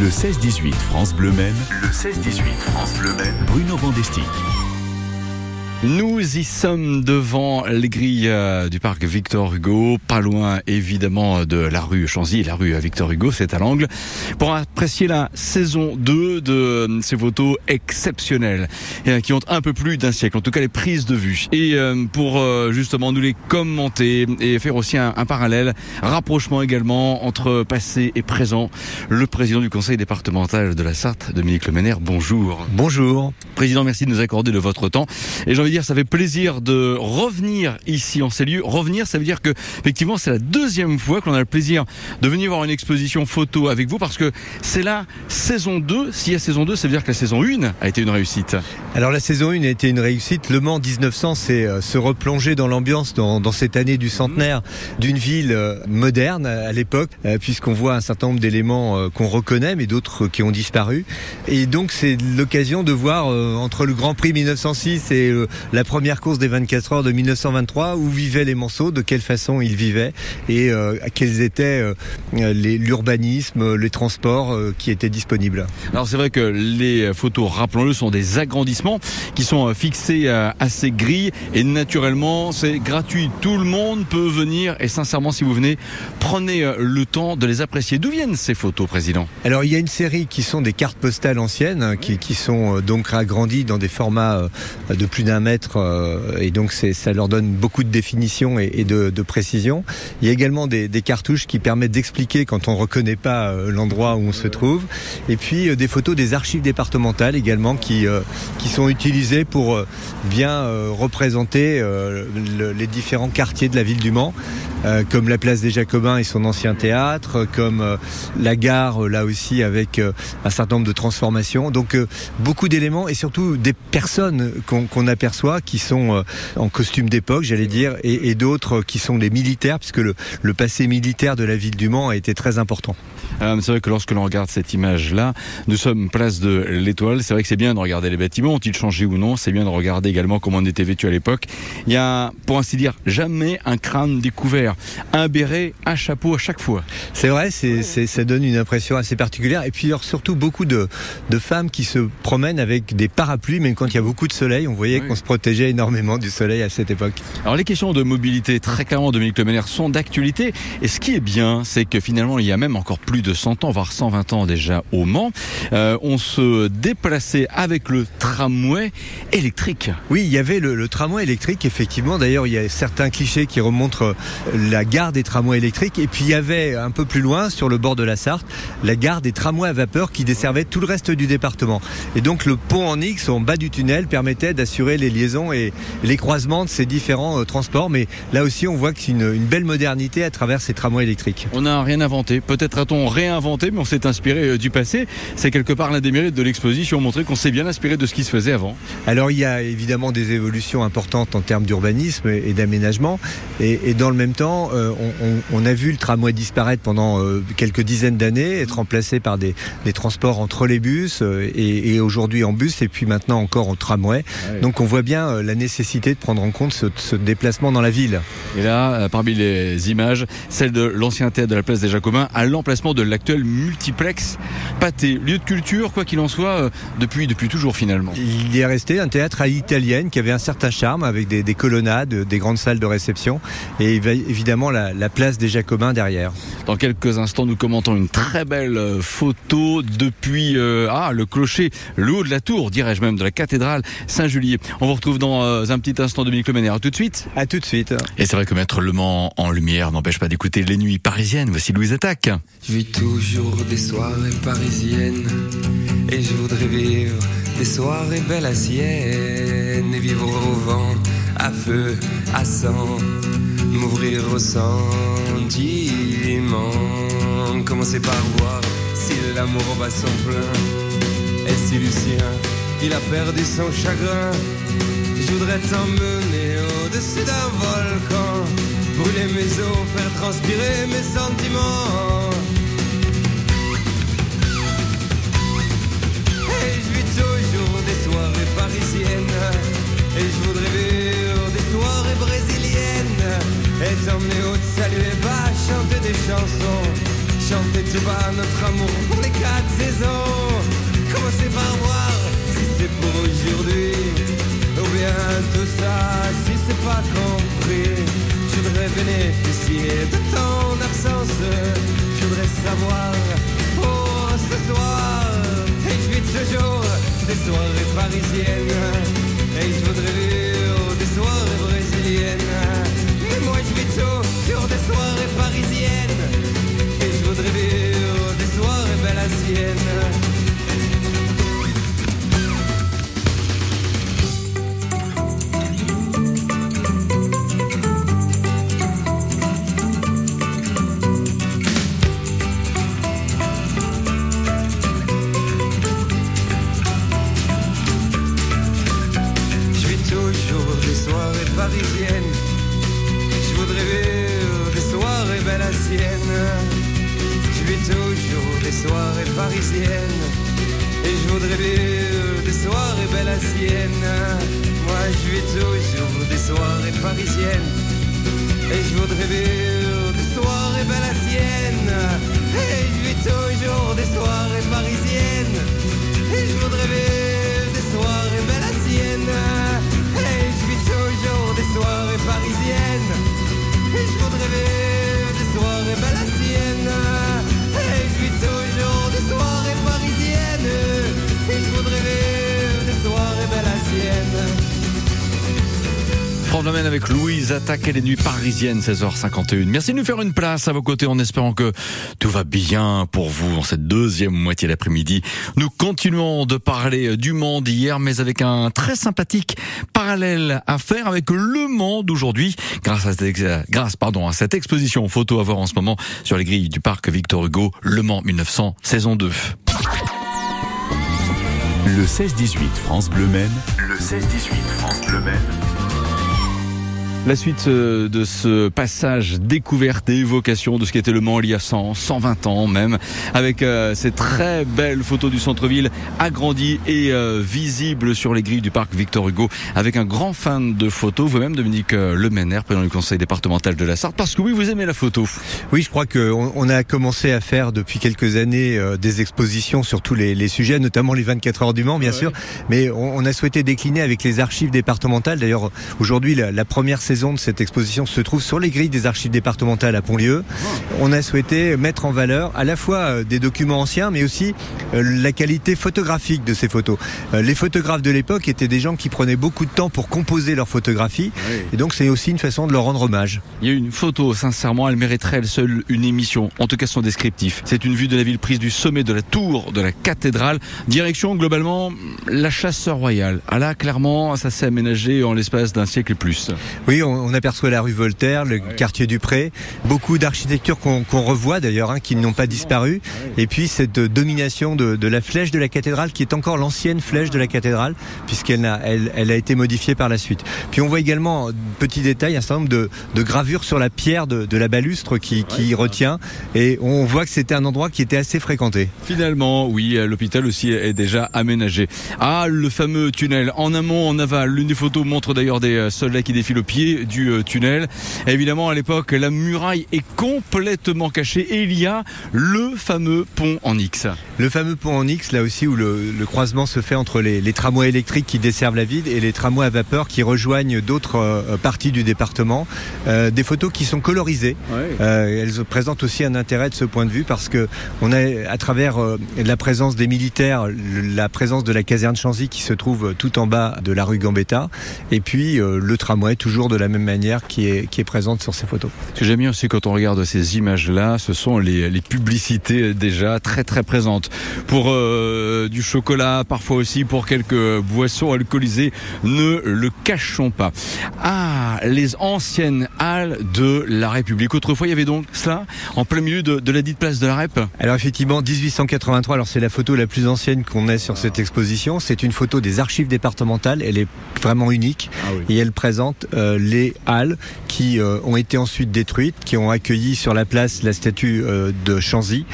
Le 16-18 France Bleu Maine. Le 16-18 France Bleu Maine. Bruno Vandestick. Nous y sommes devant les grilles euh, du parc Victor Hugo, pas loin évidemment de la rue Chanzy la rue Victor Hugo, c'est à l'angle, pour apprécier la saison 2 de euh, ces photos exceptionnelles euh, qui ont un peu plus d'un siècle, en tout cas les prises de vue. Et pour justement nous les commenter et faire aussi un, un parallèle, rapprochement également entre passé et présent, le président du conseil départemental de la Sarthe, Dominique Lemener, bonjour. Bonjour. Président, merci de nous accorder de votre temps. Et j'ai dire, ça fait plaisir de revenir ici en ces lieux. Revenir, ça veut dire que, effectivement, c'est la deuxième fois qu'on a le plaisir de venir voir une exposition photo avec vous parce que c'est la saison 2. S'il y a saison 2, ça veut dire que la saison 1 a été une réussite. Alors, la saison 1 a été une réussite. Le Mans 1900, c'est euh, se replonger dans l'ambiance dans, cette année du centenaire d'une ville euh, moderne à l'époque, euh, puisqu'on voit un certain nombre d'éléments qu'on reconnaît, mais d'autres qui ont disparu. Et donc, c'est l'occasion de voir entre le Grand Prix 1906 et la première course des 24 heures de 1923, où vivaient les Manceaux, de quelle façon ils vivaient et euh, quels étaient euh, l'urbanisme, les transports qui étaient disponibles. Alors c'est vrai que les photos, rappelons-le, sont des agrandissements qui sont fixés à ces grilles et naturellement c'est gratuit. Tout le monde peut venir et sincèrement si vous venez, prenez le temps de les apprécier. D'où viennent ces photos, Président? Alors il y a une série qui sont des cartes postales anciennes qui, qui sont donc agrandies dans des formats de plus d'un mètre euh, et donc ça leur donne beaucoup de définition et, de, précision. Il y a également des, cartouches qui permettent d'expliquer quand on ne reconnaît pas euh, l'endroit où on se trouve. Et puis euh, des photos des archives départementales également qui, qui sont utilisées pour bien représenter les différents quartiers de la ville du Mans. Euh, comme la place des Jacobins et son ancien théâtre, comme euh, la gare là aussi avec euh, un certain nombre de transformations. Donc beaucoup d'éléments et surtout des personnes qu'on aperçoit qui sont en costume d'époque, j'allais dire, et, d'autres qui sont des militaires, puisque le, le, passé militaire de la ville du Mans a été très important. c'est vrai que lorsque l'on regarde cette image-là, nous sommes place de l'Étoile. C'est vrai que c'est bien de regarder les bâtiments, ont-ils changé ou non? C'est bien de regarder également comment on était vêtu à l'époque. Il y a, pour ainsi dire, jamais un crâne découvert un béret, un chapeau à chaque fois. C'est vrai, c'est, ça donne une impression assez particulière. Et puis alors, surtout beaucoup de, femmes qui se promènent avec des parapluies, même quand il y a beaucoup de soleil, on voyait qu'on se protégeait énormément du soleil à cette époque. Alors les questions de mobilité, très clairement, Dominique Lemener, sont d'actualité. Et ce qui est bien, c'est que finalement, il y a même encore plus de 100 ans, voire 120 ans déjà au Mans, euh, on se déplaçait avec le tramway électrique. Oui, il y avait le, le tramway électrique, effectivement. D'ailleurs, il y a certains clichés qui remontent la gare des tramways électriques. Et puis il y avait un peu plus loin, sur le bord de la Sarthe, la gare des tramways à vapeur qui desservait tout le reste du département. Et donc le pont en X, en bas du tunnel, permettait d'assurer les liaisons et les croisements de ces différents euh, transports. Mais là aussi, on voit que c'est une, belle modernité à travers ces tramways électriques. On n'a rien inventé. Peut-être a-t-on réinventé, mais on s'est inspiré euh, du passé. C'est quelque part l'un des mérites de l'exposition, montrer qu'on s'est bien inspiré de ce qui se faisait avant. Alors il y a évidemment des évolutions importantes en termes d'urbanisme et d'aménagement. Et, et dans le même temps, euh, on, a vu le tramway disparaître pendant euh, quelques dizaines d'années, être remplacé par des, transports en trolleybus euh, et, et aujourd'hui en bus et puis maintenant encore en tramway. Donc on voit bien la nécessité de prendre en compte ce, déplacement dans la ville. Et là, parmi les images, celle de l'ancien théâtre de la place des Jacobins à l'emplacement de l'actuel multiplex Pâté, lieu de culture, quoi qu'il en soit, depuis, depuis toujours finalement. Il y est resté un théâtre à l'italienne qui avait un certain charme avec des, des colonnades, des grandes salles de réception et évidemment la, place des Jacobins derrière. Dans quelques instants, nous commentons une très belle euh, photo depuis euh, ah, le clocher, le haut de la tour, dirais-je même, de la cathédrale Saint-Julier. On vous retrouve dans euh, un petit instant, Dominique. À tout de suite. À tout de suite. Et c'est vrai que mettre Le Mans en lumière n'empêche pas d'écouter les nuits parisiennes. Voici Louise Attaque. Je vis toujours des soirées parisiennes et je voudrais vivre des soirées belles à Sienne et vivre au vent, à feu, à sang m'ouvrir au sentiment. Commencer par voir si l'amour va son plein? Et si Lucien, il a perdu son chagrin? Je voudrais t'emmener au-dessus d'un volcan. Brûler mes os, faire transpirer mes sentiments. Et t'emmener haut, te saluer bas, chanter des chansons. Chanter tout bas notre amour pour les quatre saisons. Commencez par voir si c'est pour aujourd'hui Ou bien tout ça si c'est pas compris. Je voudrais bénéficier de ton absence. Je voudrais savoir pour ce soir. Et je vis toujours des soirées parisiennes. Et je voudrais à sienne. Moi je vis toujours des soirées parisiennes. Et je voudrais vivre des soirées sienne. Et je vis toujours des soirées parisiennes. Et je voudrais vivre des soirées sienne. Et je vis toujours des soirées parisiennes. Et je voudrais vivre des soirées sienne. Et je vis toujours Bleu Maine avec Louise, attaque les nuits parisiennes, 16h51. Merci de nous faire une place à vos côtés en espérant que tout va bien pour vous en cette deuxième moitié d'après-midi. Nous continuons de parler du Mans d'hier, mais avec un très sympathique parallèle à faire avec le Mans d'aujourd'hui, grâce à, cette, grâce, pardon, exposition photo à voir en ce moment sur les grilles du parc Victor Hugo, Le Mans 1900, saison 2. Le 16-18 France Bleu Maine. Le 16-18 France Bleu Maine. La suite euh, de ce passage découverte et évocation de ce qu'était le Mans il y a 100, 120 ans même, avec euh, ces très belles photos du centre-ville agrandi et euh, visible sur les grilles du parc Victor Hugo, avec un grand fan de photos, vous-même Dominique Lemener, président du conseil départemental de la Sarthe, parce que oui, vous aimez la photo. Oui, je crois qu'on on a commencé à faire depuis quelques années des expositions sur tous les, les sujets, notamment les 24 heures du Mans, bien Ouais. sûr. Mais on, on a souhaité décliner avec les archives départementales. D'ailleurs, aujourd'hui, la, la première saison de cette exposition se trouve sur les grilles des archives départementales à Pontlieu. On a souhaité mettre en valeur à la fois euh, des documents anciens, mais aussi euh, la qualité photographique de ces photos. Euh, Les photographes de l'époque étaient des gens qui prenaient beaucoup de temps pour composer leurs photographies. Et donc, c'est aussi une façon de leur rendre hommage. Il y a une photo, sincèrement, elle mériterait elle seule une émission, en tout cas son descriptif. C'est une vue de la ville prise du sommet de la tour de la cathédrale, direction globalement la chasse royale. Ah là, clairement, ça s'est aménagé en l'espace d'un siècle et plus. Oui, on, on aperçoit la rue Voltaire, le quartier du Pré, beaucoup d'architectures qu'on revoit d'ailleurs, hein, qui n'ont pas disparu, et puis cette euh, domination de, de la flèche de la cathédrale, qui est encore l'ancienne flèche de la cathédrale, puisqu'elle n'a- elle, elle a été modifiée par la suite. Puis on voit également, petit détail, un certain nombre de, de gravures sur la pierre de, de la balustre qui, qui retient, et on voit que c'était un endroit qui était assez fréquenté. Finalement, oui, euh, l'hôpital aussi est déjà aménagé. Ah, le fameux tunnel. En amont, en aval. L'une des photos montre d'ailleurs des euh, soldats qui défilent au pied du euh, tunnel. Évidemment, à l'époque, la muraille est complètement cachée et il y a le fameux pont en X. Le fameux pont en X, là aussi où le, le croisement se fait entre les, les tramways électriques qui desservent la ville et les tramways à vapeur qui rejoignent d'autres euh, parties du département. Euh, des photos qui sont colorisées. Euh, elles présentent aussi un intérêt de ce point de vue parce que on a à travers la présence des militaires, la présence de la caserne Chanzy qui se trouve tout en bas de la rue Gambetta, et puis le tramway toujours de la même manière qui est qui est présente sur ces photos. Ce que j'aime bien aussi quand on regarde ces images-là, ce sont les, les publicités déjà très très présentes. Pour euh, du chocolat, parfois aussi pour quelques boissons alcoolisées, ne le cachons pas. Ah, les anciennes halles de la République. Autrefois, il y avait donc cela en plein milieu de, de la dite place de la Rep. Alors effectivement, 1883, alors c'est la photo la plus ancienne qu'on ait sur cette exposition. C'est une photo des archives départementales. Elle est vraiment unique et elle présente euh, les halles qui euh, ont été ensuite détruites, qui ont accueilli sur la place la statue euh, de Chanzy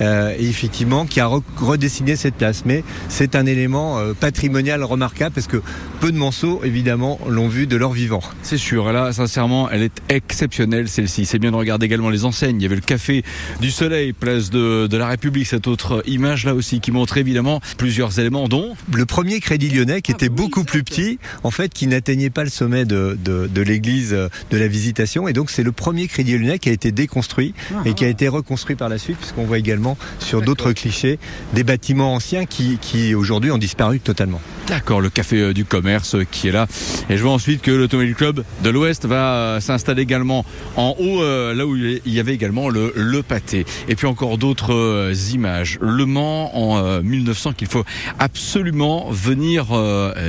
euh, et effectivement qui a re- redessiné cette place. Mais c'est un élément patrimonial remarquable parce que peu de Manceaux, évidemment, l'ont vu de leur vivant. C'est sûr, là, sincèrement, elle est exceptionnelle, celle-ci. C'est bien de regarder également les enseignes. Il y avait le Café du Soleil, place de, de la République, cette autre image là aussi qui montre évidemment plusieurs éléments, dont Le premier Crédit Lyonnais, qui Ah, était oui, beaucoup plus petit, en fait, qui n'atteignait pas le sommet de, de, de l'église de la Visitation. Et donc c'est le premier Crédit Lyonnais qui a été déconstruit et qui a été reconstruit par la suite, puisqu'on voit également sur d'autres clichés des bâtiments anciens qui, qui aujourd'hui ont disparu totalement. D'accord, le café euh, du commerce euh, qui est là. Et je vois ensuite que l'Automobile Club de l'Ouest va euh, s'installer également en haut, là où il y avait également le, le pâté. Et puis encore d'autres images. Le Mans en 1900 qu'il faut absolument venir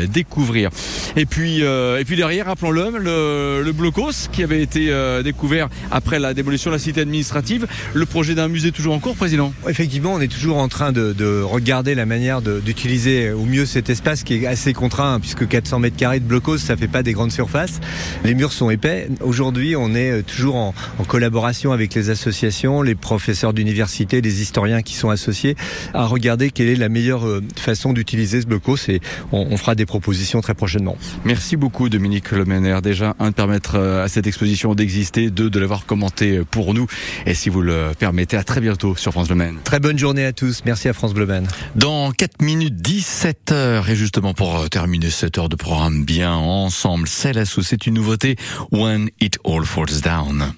découvrir. Et puis, et puis derrière, rappelons-le, le, le Blocos qui avait été découvert après la démolition de la cité administrative. Le projet d'un musée toujours en cours, Président? Effectivement, on est toujours en train de, de regarder la manière d'utiliser au mieux cet espace qui est assez contraint, puisque 400 mètres carrés de blocos, ça fait pas des grandes surfaces. Les murs sont épais. Aujourd'hui, on est euh, toujours en, collaboration avec les associations, les professeurs d'université, les historiens qui sont associés, à regarder quelle est la meilleure euh, façon d'utiliser ce blocos et on, fera des propositions très prochainement. Merci beaucoup Dominique Lemener. Déjà, un, de permettre euh, à cette exposition d'exister, deux, de l'avoir commenté pour nous. Et si vous le permettez, à très bientôt sur France Bleu Maine. Très bonne journée à tous. Merci à France Bleu Maine. Dans 4 minutes 17 heures et juste justement pour euh, terminer cette heure de programme bien ensemble, c'est la c'est une nouveauté When It All Falls Down.